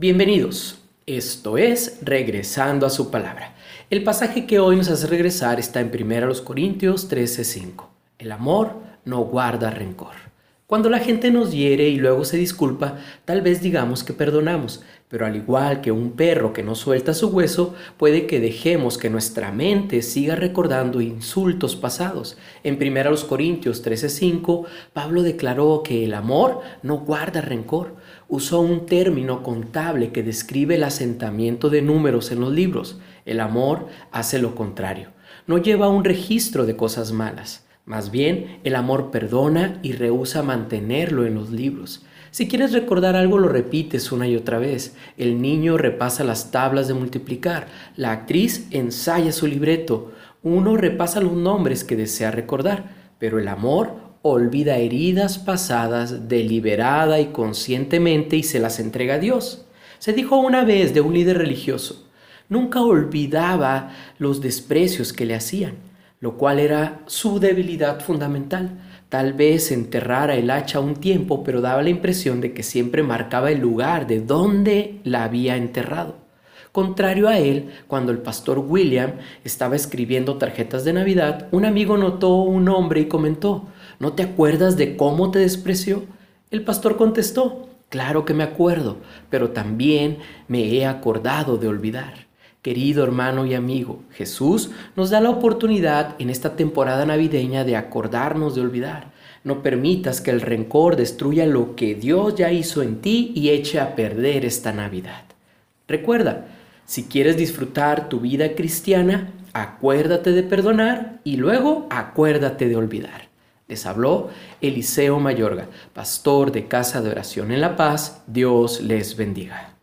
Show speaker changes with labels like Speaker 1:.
Speaker 1: Bienvenidos. Esto es Regresando a su palabra. El pasaje que hoy nos hace regresar está en 1 Corintios 13:5. El amor no guarda rencor. Cuando la gente nos hiere y luego se disculpa, tal vez digamos que perdonamos, pero al igual que un perro que no suelta su hueso, puede que dejemos que nuestra mente siga recordando insultos pasados. En 1 Corintios 13:5, Pablo declaró que el amor no guarda rencor. Usó un término contable que describe el asentamiento de números en los libros. El amor hace lo contrario. No lleva un registro de cosas malas. Más bien, el amor perdona y rehúsa mantenerlo en los libros. Si quieres recordar algo, lo repites una y otra vez. El niño repasa las tablas de multiplicar. La actriz ensaya su libreto. Uno repasa los nombres que desea recordar. Pero el amor olvida heridas pasadas deliberada y conscientemente y se las entrega a Dios. Se dijo una vez de un líder religioso, nunca olvidaba los desprecios que le hacían lo cual era su debilidad fundamental. Tal vez enterrara el hacha un tiempo, pero daba la impresión de que siempre marcaba el lugar de donde la había enterrado. Contrario a él, cuando el pastor William estaba escribiendo tarjetas de Navidad, un amigo notó un nombre y comentó, ¿no te acuerdas de cómo te despreció? El pastor contestó, claro que me acuerdo, pero también me he acordado de olvidar. Querido hermano y amigo, Jesús nos da la oportunidad en esta temporada navideña de acordarnos de olvidar. No permitas que el rencor destruya lo que Dios ya hizo en ti y eche a perder esta Navidad. Recuerda, si quieres disfrutar tu vida cristiana, acuérdate de perdonar y luego acuérdate de olvidar. Les habló Eliseo Mayorga, pastor de Casa de Oración en La Paz. Dios les bendiga.